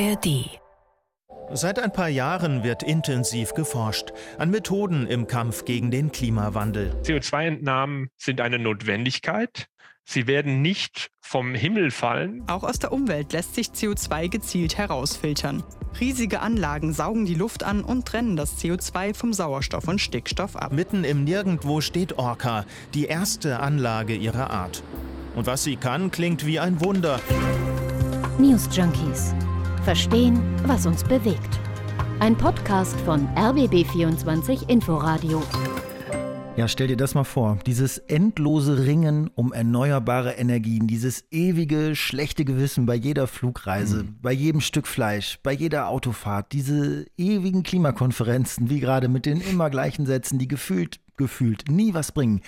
ARD Seit ein paar Jahren wird intensiv geforscht an Methoden im Kampf gegen den Klimawandel. CO2-Entnahmen sind eine Notwendigkeit. Sie werden nicht vom Himmel fallen. Auch aus der Umwelt lässt sich CO2 gezielt herausfiltern. Riesige Anlagen saugen die Luft an und trennen das CO2 vom Sauerstoff und Stickstoff ab. Mitten im Nirgendwo steht Orca, die erste Anlage ihrer Art. Und was sie kann, klingt wie ein Wunder. News Junkies Verstehen, was uns bewegt. Ein Podcast von RBB24 Inforadio. Ja, stell dir das mal vor. Dieses endlose Ringen um erneuerbare Energien, dieses ewige schlechte Gewissen bei jeder Flugreise, mhm. bei jedem Stück Fleisch, bei jeder Autofahrt, diese ewigen Klimakonferenzen, wie gerade mit den immer gleichen Sätzen, die gefühlt, gefühlt nie was bringen.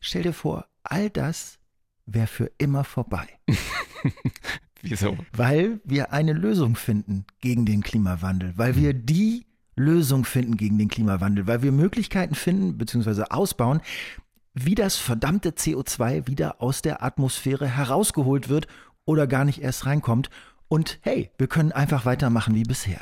Stell dir vor, all das wäre für immer vorbei. Wieso? Weil wir eine Lösung finden gegen den Klimawandel, weil wir die Lösung finden gegen den Klimawandel, weil wir Möglichkeiten finden bzw. ausbauen, wie das verdammte CO2 wieder aus der Atmosphäre herausgeholt wird oder gar nicht erst reinkommt und hey, wir können einfach weitermachen wie bisher.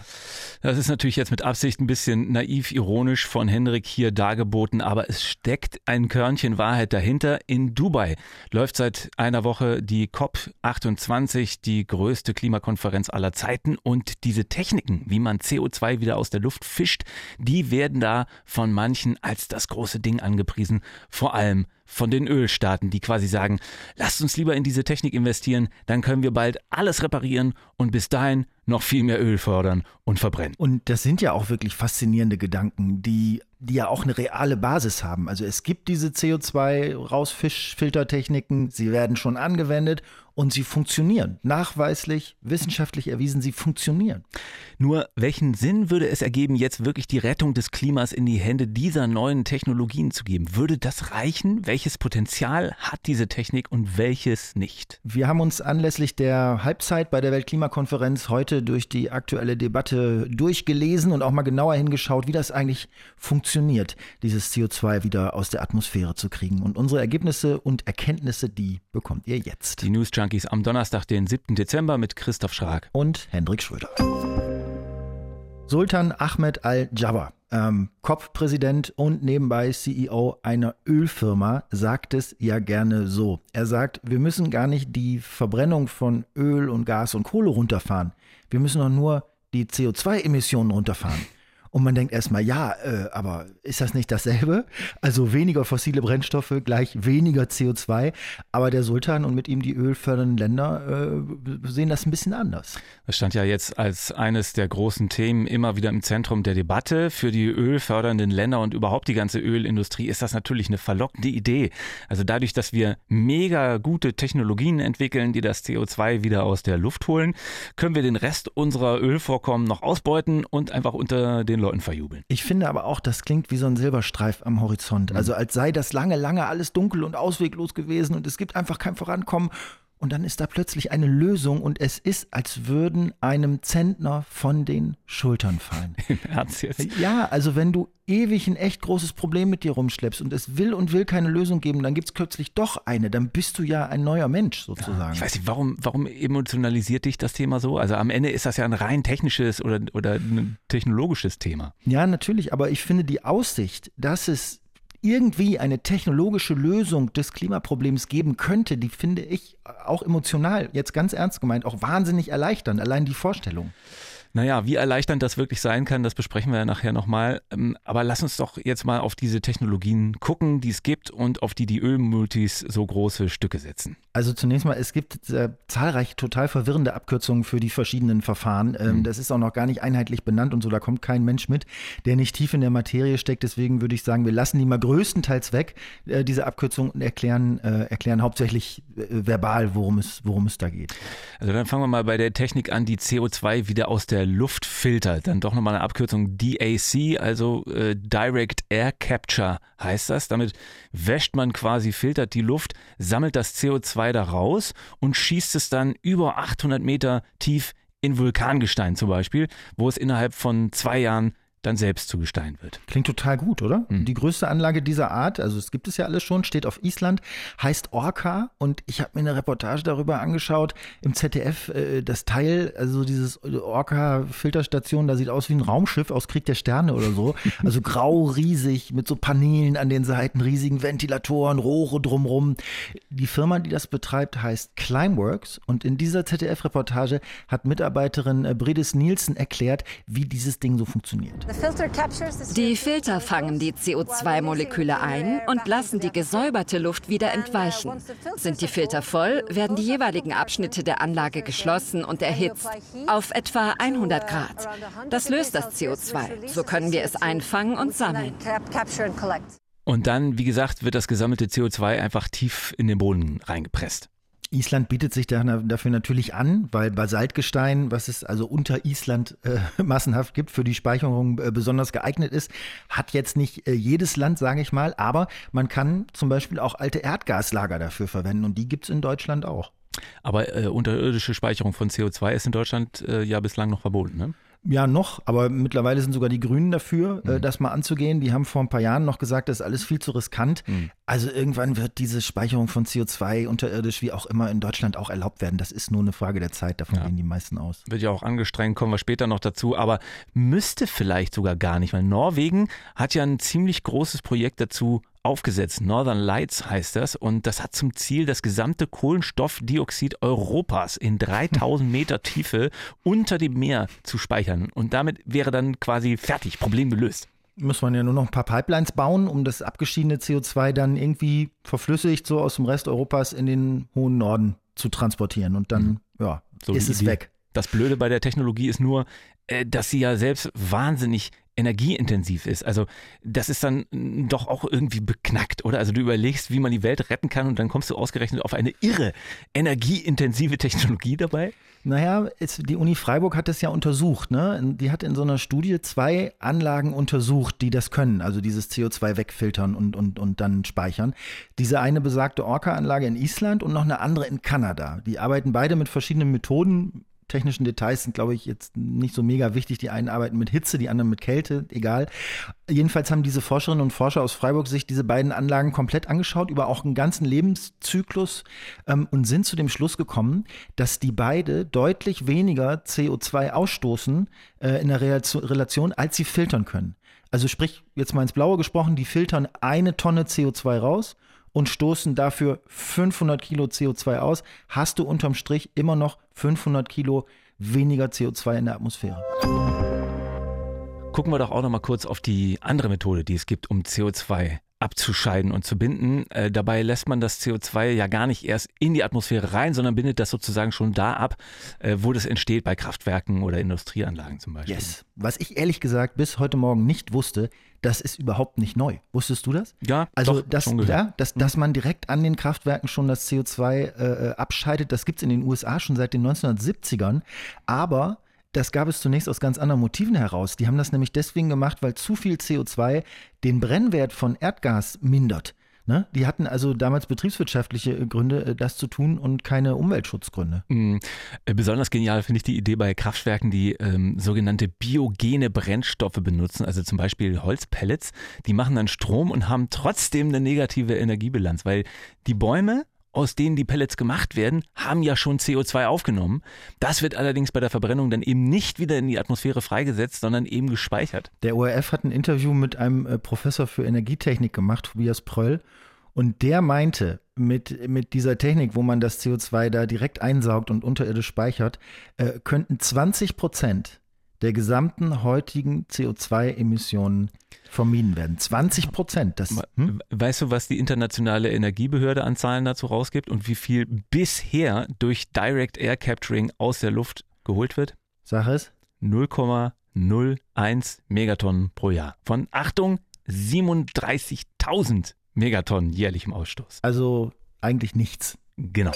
Das ist natürlich jetzt mit Absicht ein bisschen naiv ironisch von Henrik hier dargeboten, aber es steckt ein Körnchen Wahrheit dahinter. In Dubai läuft seit einer Woche die COP28, die größte Klimakonferenz aller Zeiten und diese Techniken, wie man CO2 wieder aus der Luft fischt, die werden da von manchen als das große Ding angepriesen, vor allem von den Ölstaaten, die quasi sagen, lasst uns lieber in diese Technik investieren, dann können wir bald alles reparieren und bis dahin noch viel mehr Öl fördern und verbrennen. Und das sind ja auch wirklich faszinierende Gedanken, die, die ja auch eine reale Basis haben. Also es gibt diese CO2-Rausfischfiltertechniken, sie werden schon angewendet und sie funktionieren. Nachweislich, wissenschaftlich erwiesen, sie funktionieren. Nur welchen Sinn würde es ergeben, jetzt wirklich die Rettung des Klimas in die Hände dieser neuen Technologien zu geben? Würde das reichen? Welches Potenzial hat diese Technik und welches nicht? Wir haben uns anlässlich der Halbzeit bei der Weltklimakonferenz heute durch die aktuelle Debatte durchgelesen und auch mal genauer hingeschaut, wie das eigentlich funktioniert, dieses CO2 wieder aus der Atmosphäre zu kriegen. Und unsere Ergebnisse und Erkenntnisse, die bekommt ihr jetzt. Die News Junkies am Donnerstag, den 7. Dezember mit Christoph Schrag und Hendrik Schröder. Sultan Ahmed Al-Jabbar, ähm, COP-Präsident und nebenbei CEO einer Ölfirma, sagt es ja gerne so. Er sagt, wir müssen gar nicht die Verbrennung von Öl und Gas und Kohle runterfahren. Wir müssen doch nur die CO2-Emissionen runterfahren. Und man denkt erstmal, ja, äh, aber ist das nicht dasselbe? Also weniger fossile Brennstoffe gleich weniger CO2. Aber der Sultan und mit ihm die ölfördernden Länder äh, sehen das ein bisschen anders. Das stand ja jetzt als eines der großen Themen immer wieder im Zentrum der Debatte. Für die ölfördernden Länder und überhaupt die ganze Ölindustrie ist das natürlich eine verlockende Idee. Also dadurch, dass wir mega gute Technologien entwickeln, die das CO2 wieder aus der Luft holen, können wir den Rest unserer Ölvorkommen noch ausbeuten und einfach unter den Leuten verjubeln. Ich finde aber auch, das klingt wie so ein Silberstreif am Horizont. Also als sei das lange, lange alles dunkel und ausweglos gewesen und es gibt einfach kein Vorankommen. Und dann ist da plötzlich eine Lösung und es ist, als würden einem Zentner von den Schultern fallen. Im Ernst jetzt? Ja, also wenn du ewig ein echt großes Problem mit dir rumschleppst und es will und will keine Lösung geben, dann gibt es plötzlich doch eine. Dann bist du ja ein neuer Mensch sozusagen. Ja, ich weiß nicht, warum, warum emotionalisiert dich das Thema so? Also am Ende ist das ja ein rein technisches oder, oder ein technologisches Thema. Ja, natürlich, aber ich finde die Aussicht, dass es irgendwie eine technologische Lösung des Klimaproblems geben könnte, die finde ich auch emotional, jetzt ganz ernst gemeint, auch wahnsinnig erleichternd, allein die Vorstellung. Naja, wie erleichternd das wirklich sein kann, das besprechen wir ja nachher nochmal. Ähm, aber lass uns doch jetzt mal auf diese Technologien gucken, die es gibt und auf die die Ölmultis so große Stücke setzen. Also zunächst mal, es gibt äh, zahlreiche total verwirrende Abkürzungen für die verschiedenen Verfahren. Ähm, mhm. Das ist auch noch gar nicht einheitlich benannt und so, da kommt kein Mensch mit, der nicht tief in der Materie steckt. Deswegen würde ich sagen, wir lassen die mal größtenteils weg, äh, diese Abkürzungen, und erklären, äh, erklären hauptsächlich äh, verbal, worum es, worum es da geht. Also dann fangen wir mal bei der Technik an, die CO2 wieder aus der Luftfilter. Dann doch nochmal eine Abkürzung DAC, also äh, Direct Air Capture heißt das. Damit wäscht man quasi, filtert die Luft, sammelt das CO2 da raus und schießt es dann über 800 Meter tief in Vulkangestein zum Beispiel, wo es innerhalb von zwei Jahren dann selbst zu Gestein wird. Klingt total gut, oder? Mhm. Die größte Anlage dieser Art, also es gibt es ja alles schon, steht auf Island, heißt Orca und ich habe mir eine Reportage darüber angeschaut im ZDF, äh, das Teil, also dieses Orca-Filterstation, da sieht aus wie ein Raumschiff aus Krieg der Sterne oder so. Also grau, riesig, mit so Paneelen an den Seiten, riesigen Ventilatoren, Rohre drumrum. Die Firma, die das betreibt, heißt Climeworks und in dieser ZDF-Reportage hat Mitarbeiterin äh, Bridis Nielsen erklärt, wie dieses Ding so funktioniert. Die Filter fangen die CO2-Moleküle ein und lassen die gesäuberte Luft wieder entweichen. Sind die Filter voll, werden die jeweiligen Abschnitte der Anlage geschlossen und erhitzt auf etwa 100 Grad. Das löst das CO2. So können wir es einfangen und sammeln. Und dann, wie gesagt, wird das gesammelte CO2 einfach tief in den Boden reingepresst. Island bietet sich dafür natürlich an, weil Basaltgestein, was es also unter Island äh, massenhaft gibt, für die Speicherung äh, besonders geeignet ist, hat jetzt nicht äh, jedes Land, sage ich mal, aber man kann zum Beispiel auch alte Erdgaslager dafür verwenden und die gibt es in Deutschland auch. Aber äh, unterirdische Speicherung von CO2 ist in Deutschland äh, ja bislang noch verboten, ne? Ja, noch, aber mittlerweile sind sogar die Grünen dafür, mhm. das mal anzugehen. Die haben vor ein paar Jahren noch gesagt, das ist alles viel zu riskant. Mhm. Also irgendwann wird diese Speicherung von CO2 unterirdisch, wie auch immer, in Deutschland auch erlaubt werden. Das ist nur eine Frage der Zeit, davon ja. gehen die meisten aus. Wird ja auch angestrengt, kommen wir später noch dazu, aber müsste vielleicht sogar gar nicht, weil Norwegen hat ja ein ziemlich großes Projekt dazu aufgesetzt. Northern Lights heißt das und das hat zum Ziel, das gesamte Kohlenstoffdioxid Europas in 3000 Meter Tiefe unter dem Meer zu speichern. Und damit wäre dann quasi fertig, Problem gelöst. Muss man ja nur noch ein paar Pipelines bauen, um das abgeschiedene CO2 dann irgendwie verflüssigt so aus dem Rest Europas in den hohen Norden zu transportieren. Und dann, mhm. ja, so ist es weg. Das Blöde bei der Technologie ist nur, äh, dass sie ja selbst wahnsinnig energieintensiv ist. Also das ist dann doch auch irgendwie beknackt, oder? Also du überlegst, wie man die Welt retten kann und dann kommst du ausgerechnet auf eine irre energieintensive Technologie dabei? Naja, es, die Uni Freiburg hat das ja untersucht. Ne? Die hat in so einer Studie zwei Anlagen untersucht, die das können, also dieses CO2 wegfiltern und, und, und dann speichern. Diese eine besagte Orca-Anlage in Island und noch eine andere in Kanada. Die arbeiten beide mit verschiedenen Methoden technischen Details sind, glaube ich, jetzt nicht so mega wichtig. Die einen arbeiten mit Hitze, die anderen mit Kälte, egal. Jedenfalls haben diese Forscherinnen und Forscher aus Freiburg sich diese beiden Anlagen komplett angeschaut, über auch einen ganzen Lebenszyklus ähm, und sind zu dem Schluss gekommen, dass die beide deutlich weniger CO2 ausstoßen äh, in der Relation, als sie filtern können. Also sprich, jetzt mal ins Blaue gesprochen, die filtern eine Tonne CO2 raus und stoßen dafür 500 Kilo CO2 aus, hast du unterm Strich immer noch 500 Kilo weniger CO2 in der Atmosphäre. Gucken wir doch auch noch mal kurz auf die andere Methode, die es gibt, um CO2 abzuscheiden und zu binden. Äh, dabei lässt man das CO2 ja gar nicht erst in die Atmosphäre rein, sondern bindet das sozusagen schon da ab, äh, wo das entsteht, bei Kraftwerken oder Industrieanlagen zum Beispiel. Yes. Was ich ehrlich gesagt bis heute Morgen nicht wusste, das ist überhaupt nicht neu. Wusstest du das? Ja, also doch, dass, ja, dass, mhm. dass man direkt an den Kraftwerken schon das CO2 äh, abscheidet, das gibt es in den USA schon seit den 1970ern. Aber das gab es zunächst aus ganz anderen Motiven heraus. Die haben das nämlich deswegen gemacht, weil zu viel CO2 den Brennwert von Erdgas mindert. Ne? Die hatten also damals betriebswirtschaftliche Gründe, äh, das zu tun und keine Umweltschutzgründe. Mhm. Besonders genial finde ich die Idee bei Kraftwerken, die ähm, sogenannte biogene Brennstoffe benutzen, also zum Beispiel Holzpellets. Die machen dann Strom und haben trotzdem eine negative Energiebilanz, weil die Bäume aus denen die Pellets gemacht werden, haben ja schon CO2 aufgenommen. Das wird allerdings bei der Verbrennung dann eben nicht wieder in die Atmosphäre freigesetzt, sondern eben gespeichert. Der ORF hat ein Interview mit einem äh, Professor für Energietechnik gemacht, Tobias Pröll. Und der meinte, mit, mit dieser Technik, wo man das CO2 da direkt einsaugt und unterirdisch speichert, äh, könnten 20 Prozent der gesamten heutigen CO2-Emissionen vermieden werden. 20 Prozent. Hm? Weißt du, was die internationale Energiebehörde an Zahlen dazu rausgibt und wie viel bisher durch Direct Air Capturing aus der Luft geholt wird? Sag es. 0,01 Megatonnen pro Jahr. Von Achtung, 37.000 Megatonnen jährlichem Ausstoß. Also eigentlich nichts. Genau.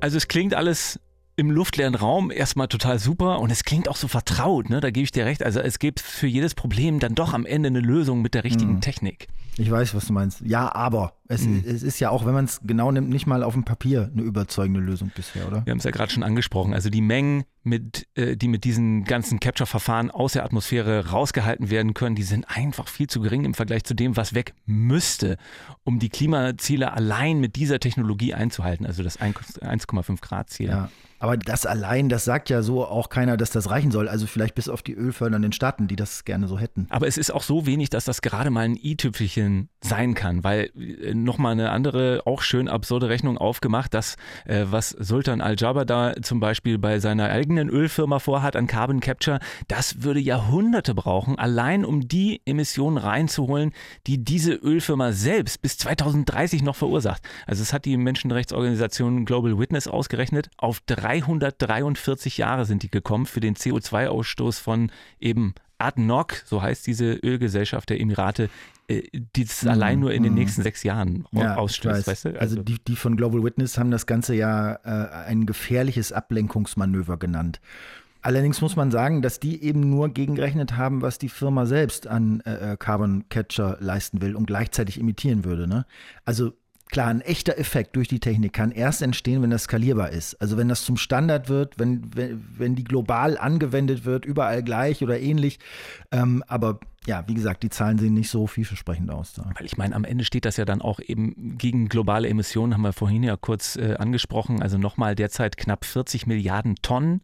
Also es klingt alles im luftleeren Raum erstmal total super und es klingt auch so vertraut, ne? Da gebe ich dir recht. Also es gibt für jedes Problem dann doch am Ende eine Lösung mit der richtigen mhm. Technik. Ich weiß, was du meinst. Ja, aber Es, mhm. es ist ja auch, wenn man es genau nimmt, nicht mal auf dem Papier eine überzeugende Lösung bisher, oder? Wir haben es ja gerade schon angesprochen. Also die Mengen, mit, äh, die mit diesen ganzen Capture-Verfahren aus der Atmosphäre rausgehalten werden können, die sind einfach viel zu gering im Vergleich zu dem, was weg müsste, um die Klimaziele allein mit dieser Technologie einzuhalten, also das 1,5 Grad Ziel. Ja. Aber das allein, das sagt ja so auch keiner, dass das reichen soll. Also vielleicht bis auf die ölfördernden Staaten, die das gerne so hätten. Aber es ist auch so wenig, dass das gerade mal ein i-Tüpfelchen sein kann, weil äh, nochmal eine andere, auch schön absurde Rechnung aufgemacht, dass äh, was Sultan Al-Jaber da zum Beispiel bei seiner eigenen Ölfirma vorhat an Carbon Capture, das würde Jahrhunderte brauchen, allein um die Emissionen reinzuholen, die diese Ölfirma selbst bis 2030 noch verursacht. Also es hat die Menschenrechtsorganisation Global Witness ausgerechnet, auf drei 343 Jahre sind die gekommen für den CO2-Ausstoß von eben ADNOC, so heißt diese Ölgesellschaft der Emirate, äh, die es mm, allein nur in den mhm. nächsten sechs Jahren ja, ausstößt. Weißt du? also, also die, die von Global Witness haben das Ganze ja äh, ein gefährliches Ablenkungsmanöver genannt. Allerdings muss man sagen, dass die eben nur gegengerechnet haben, was die Firma selbst an äh, äh Carbon Catcher leisten will und gleichzeitig imitieren würde. Ne? Also Klar, ein echter Effekt durch die Technik kann erst entstehen, wenn das skalierbar ist. Also wenn das zum Standard wird, wenn, wenn, wenn die global angewendet wird, überall gleich oder ähnlich. Ähm, aber ja, wie gesagt, die Zahlen sehen nicht so vielversprechend aus. Da. Weil ich meine, am Ende steht das ja dann auch eben gegen globale Emissionen, haben wir vorhin ja kurz äh, angesprochen. Also nochmal derzeit knapp 40 Milliarden Tonnen.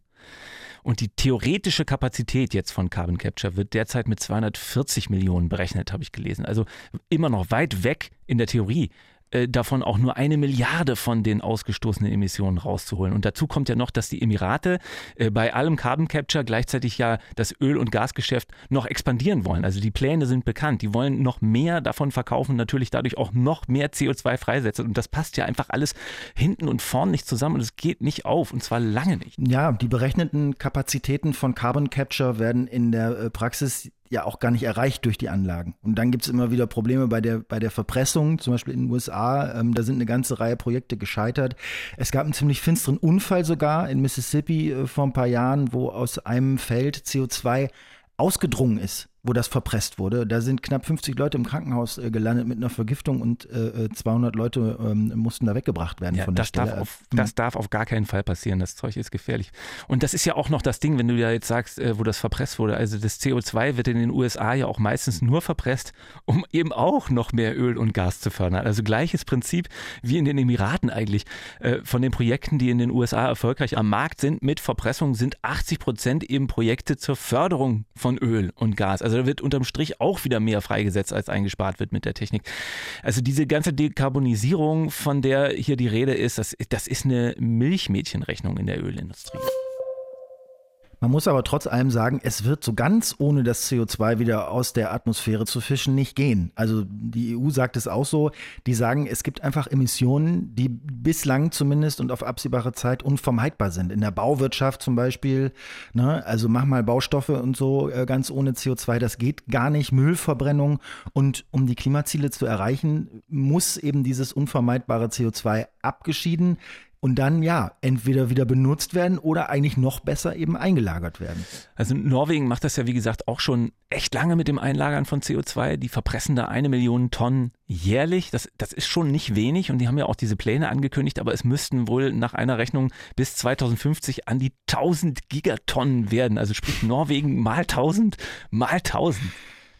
Und die theoretische Kapazität jetzt von Carbon Capture wird derzeit mit 240 Millionen berechnet, habe ich gelesen. Also immer noch weit weg in der Theorie äh, davon auch nur eine Milliarde von den ausgestoßenen Emissionen rauszuholen. Und dazu kommt ja noch, dass die Emirate äh, bei allem Carbon Capture gleichzeitig ja das Öl- und Gasgeschäft noch expandieren wollen. Also die Pläne sind bekannt. Die wollen noch mehr davon verkaufen, natürlich dadurch auch noch mehr CO2 freisetzen. Und das passt ja einfach alles hinten und vorn nicht zusammen und es geht nicht auf und zwar lange nicht. Ja, die berechneten Kapazitäten von Carbon Capture werden in der äh, Praxis ja auch gar nicht erreicht durch die Anlagen. Und dann gibt es immer wieder Probleme bei der, bei der Verpressung, zum Beispiel in den USA. Ähm, da sind eine ganze Reihe Projekte gescheitert. Es gab einen ziemlich finsteren Unfall sogar in Mississippi äh, vor ein paar Jahren, wo aus einem Feld CO2 ausgedrungen ist wo das verpresst wurde. Da sind knapp 50 Leute im Krankenhaus äh, gelandet mit einer Vergiftung und äh, 200 äh, Leute ähm, mussten da weggebracht werden ja, von der das Stelle. Darf auf, hm. das darf auf gar keinen Fall passieren. Das Zeug ist gefährlich. Und das ist ja auch noch das Ding, wenn du ja jetzt sagst, äh, wo das verpresst wurde. Also das CO2 wird in den USA ja auch meistens nur verpresst, um eben auch noch mehr Öl und Gas zu fördern. Also gleiches Prinzip wie in den Emiraten eigentlich. Äh, von den Projekten, die in den USA erfolgreich am Markt sind mit Verpressung, sind 80 Prozent eben Projekte zur Förderung von Öl und Gas. Also da wird unterm Strich auch wieder mehr freigesetzt, als eingespart wird mit der Technik. Also diese ganze Dekarbonisierung, von der hier die Rede ist, das, das ist eine Milchmädchenrechnung in der Ölindustrie. Man muss aber trotz allem sagen, es wird so ganz ohne das CO2 wieder aus der Atmosphäre zu fischen nicht gehen. Also die EU sagt es auch so, die sagen, es gibt einfach Emissionen, die bislang zumindest und auf absehbare Zeit unvermeidbar sind. In der Bauwirtschaft zum Beispiel, ne, also mach mal Baustoffe und so äh, ganz ohne CO2, das geht gar nicht. Müllverbrennung und um die Klimaziele zu erreichen, muss eben dieses unvermeidbare CO2 abgeschieden und dann ja entweder wieder benutzt werden oder eigentlich noch besser eben eingelagert werden. Also Norwegen macht das ja wie gesagt auch schon echt lange mit dem Einlagern von CO2. Die verpressen da eine Million Tonnen jährlich. Das, das ist schon nicht wenig und die haben ja auch diese Pläne angekündigt, aber es müssten wohl nach einer Rechnung bis 2050 an die 1000 Gigatonnen werden. Also sprich Norwegen mal 1000 mal 1000.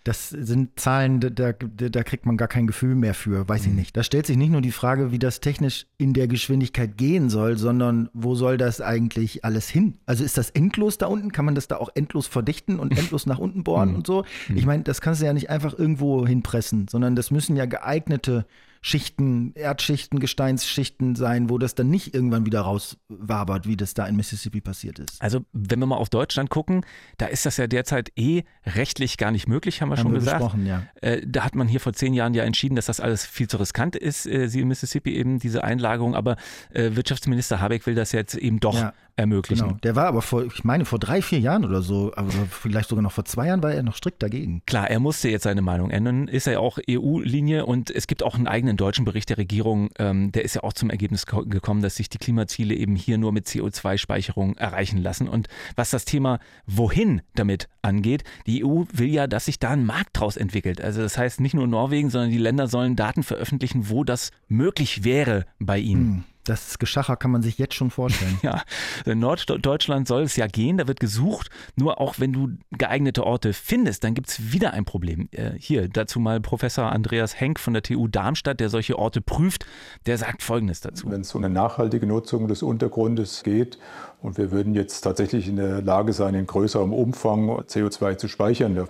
Das sind Zahlen, da, da, da, kriegt man gar kein Gefühl mehr für, weiß mhm. ich nicht. Da stellt sich nicht nur die Frage, wie das technisch in der Geschwindigkeit gehen soll, sondern wo soll das eigentlich alles hin? Also ist das endlos da unten? Kann man das da auch endlos verdichten und endlos nach unten bohren mhm. und so? Mhm. Ich meine, das kannst du ja nicht einfach irgendwo hinpressen, sondern das müssen ja geeignete Schichten, Erdschichten, Gesteinsschichten sein, wo das dann nicht irgendwann wieder rauswabert, wie das da in Mississippi passiert ist. Also wenn wir mal auf Deutschland gucken, da ist das ja derzeit eh rechtlich gar nicht möglich, haben wir haben schon wir gesagt. Ja. Äh, da hat man hier vor zehn Jahren ja entschieden, dass das alles viel zu riskant ist, äh, sie in Mississippi eben diese Einlagerung, aber äh, Wirtschaftsminister Habeck will das jetzt eben doch ja ermöglichen. Genau. Der war aber vor, ich meine, vor drei, vier Jahren oder so, aber vielleicht sogar noch vor zwei Jahren war er noch strikt dagegen. Klar, er musste jetzt seine Meinung ändern, ist ja auch EU-Linie und es gibt auch einen eigenen deutschen Bericht der Regierung, ähm, der ist ja auch zum Ergebnis gekommen, dass sich die Klimaziele eben hier nur mit CO2-Speicherung erreichen lassen. Und was das Thema wohin damit angeht, die EU will ja, dass sich da ein Markt draus entwickelt. Also das heißt nicht nur Norwegen, sondern die Länder sollen Daten veröffentlichen, wo das möglich wäre bei ihnen. Hm. Das Geschacher kann man sich jetzt schon vorstellen. ja, in Norddeutschland soll es ja gehen, da wird gesucht. Nur auch wenn du geeignete Orte findest, dann gibt es wieder ein Problem. Äh, hier, dazu mal Professor Andreas Henk von der TU Darmstadt, der solche Orte prüft, der sagt Folgendes dazu. Wenn es um eine nachhaltige Nutzung des Untergrundes geht und wir würden jetzt tatsächlich in der Lage sein, in größerem Umfang CO2 zu speichern,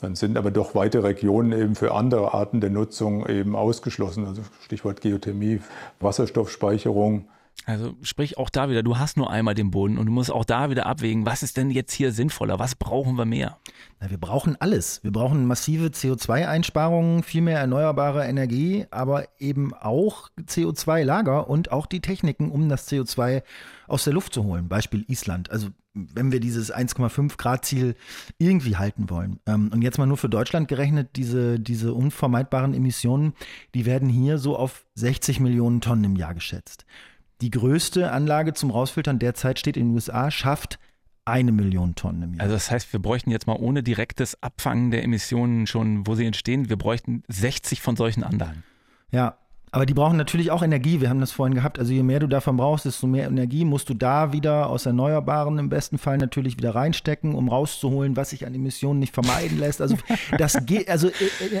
dann sind aber doch weite Regionen eben für andere Arten der Nutzung eben ausgeschlossen. Also Stichwort Geothermie, Wasserstoffspeicherung Veränderung. Also sprich auch da wieder, du hast nur einmal den Boden und du musst auch da wieder abwägen, was ist denn jetzt hier sinnvoller, was brauchen wir mehr? Na, wir brauchen alles. Wir brauchen massive CO2-Einsparungen, viel mehr erneuerbare Energie, aber eben auch CO2-Lager und auch die Techniken, um das CO2 aus der Luft zu holen. Beispiel Island. Also wenn wir dieses 1,5 Grad Ziel irgendwie halten wollen. Ähm, und jetzt mal nur für Deutschland gerechnet, diese, diese unvermeidbaren Emissionen, die werden hier so auf 60 Millionen Tonnen im Jahr geschätzt. Die größte Anlage zum Rausfiltern derzeit steht in den USA, schafft eine Million Tonnen im Jahr. Also das heißt, wir bräuchten jetzt mal ohne direktes Abfangen der Emissionen schon, wo sie entstehen, wir bräuchten 60 von solchen Anlagen. Ja, aber die brauchen natürlich auch Energie. Wir haben das vorhin gehabt. Also je mehr du davon brauchst, desto mehr Energie musst du da wieder aus Erneuerbaren im besten Fall natürlich wieder reinstecken, um rauszuholen, was sich an Emissionen nicht vermeiden lässt. Also das geht, also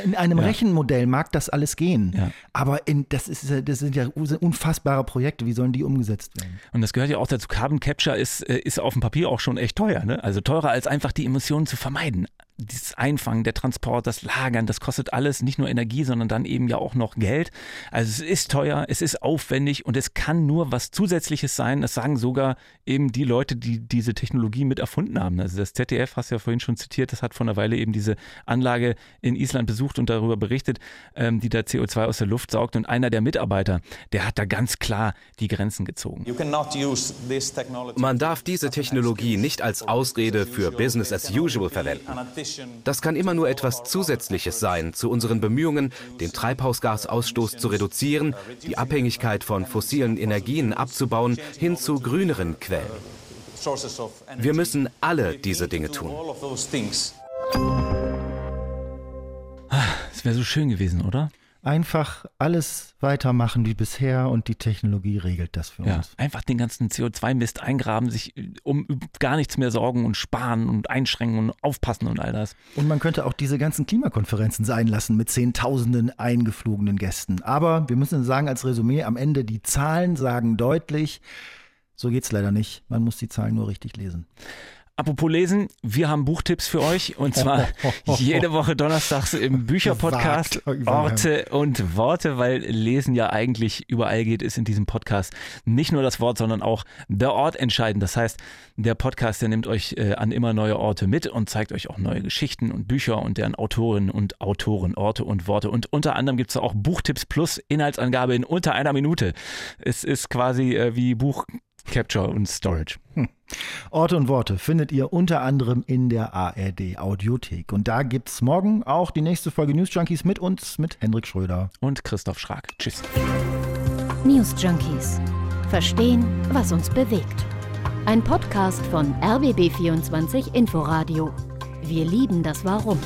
in einem ja. Rechenmodell mag das alles gehen. Ja. Aber in, das, ist, das sind ja unfassbare Projekte. Wie sollen die umgesetzt werden? Und das gehört ja auch dazu. Carbon Capture ist, äh, ist auf dem Papier auch schon echt teuer. Ne? Also teurer als einfach die Emissionen zu vermeiden dieses Einfangen, der Transport, das Lagern, das kostet alles nicht nur Energie, sondern dann eben ja auch noch Geld. Also es ist teuer, es ist aufwendig und es kann nur was Zusätzliches sein. Das sagen sogar eben die Leute, die diese Technologie mit erfunden haben. Also das ZDF, hast du ja vorhin schon zitiert, das hat vor einer Weile eben diese Anlage in Island besucht und darüber berichtet, ähm, die da CO2 aus der Luft saugt. Und einer der Mitarbeiter, der hat da ganz klar die Grenzen gezogen. Man darf diese Technologie nicht als Ausrede für Business as usual verwenden. Das kann immer nur etwas Zusätzliches sein zu unseren Bemühungen, den Treibhausgasausstoß zu reduzieren, die Abhängigkeit von fossilen Energien abzubauen, hin zu grüneren Quellen. Wir müssen alle diese Dinge tun. Es wäre so schön gewesen, oder? Einfach alles weitermachen wie bisher und die Technologie regelt das für ja, uns. Einfach den ganzen CO2-Mist eingraben, sich um gar nichts mehr sorgen und sparen und einschränken und aufpassen und all das. Und man könnte auch diese ganzen Klimakonferenzen sein lassen mit zehntausenden eingeflogenen Gästen. Aber wir müssen sagen als Resümee am Ende, die Zahlen sagen deutlich, so geht es leider nicht. Man muss die Zahlen nur richtig lesen. Apropos lesen, wir haben Buchtipps für euch und zwar jede Woche donnerstags im Bücherpodcast Orte und Worte, weil Lesen ja eigentlich überall geht, ist in diesem Podcast nicht nur das Wort, sondern auch der Ort entscheidend. Das heißt, der Podcast, der nimmt euch äh, an immer neue Orte mit und zeigt euch auch neue Geschichten und Bücher und deren Autorinnen und Autoren, Orte und Worte. Und unter anderem gibt es auch Buchtipps plus Inhaltsangabe in unter einer Minute. Es ist quasi äh, wie Buch Capture und Storage. Hm. Orte und Worte findet ihr unter anderem in der ARD Audiothek. Und da gibt es morgen auch die nächste Folge News Junkies mit uns, mit Hendrik Schröder. Und Christoph Schrag. Tschüss. News Junkies. Verstehen, was uns bewegt. Ein Podcast von RBB24 Inforadio. Wir lieben das Warum.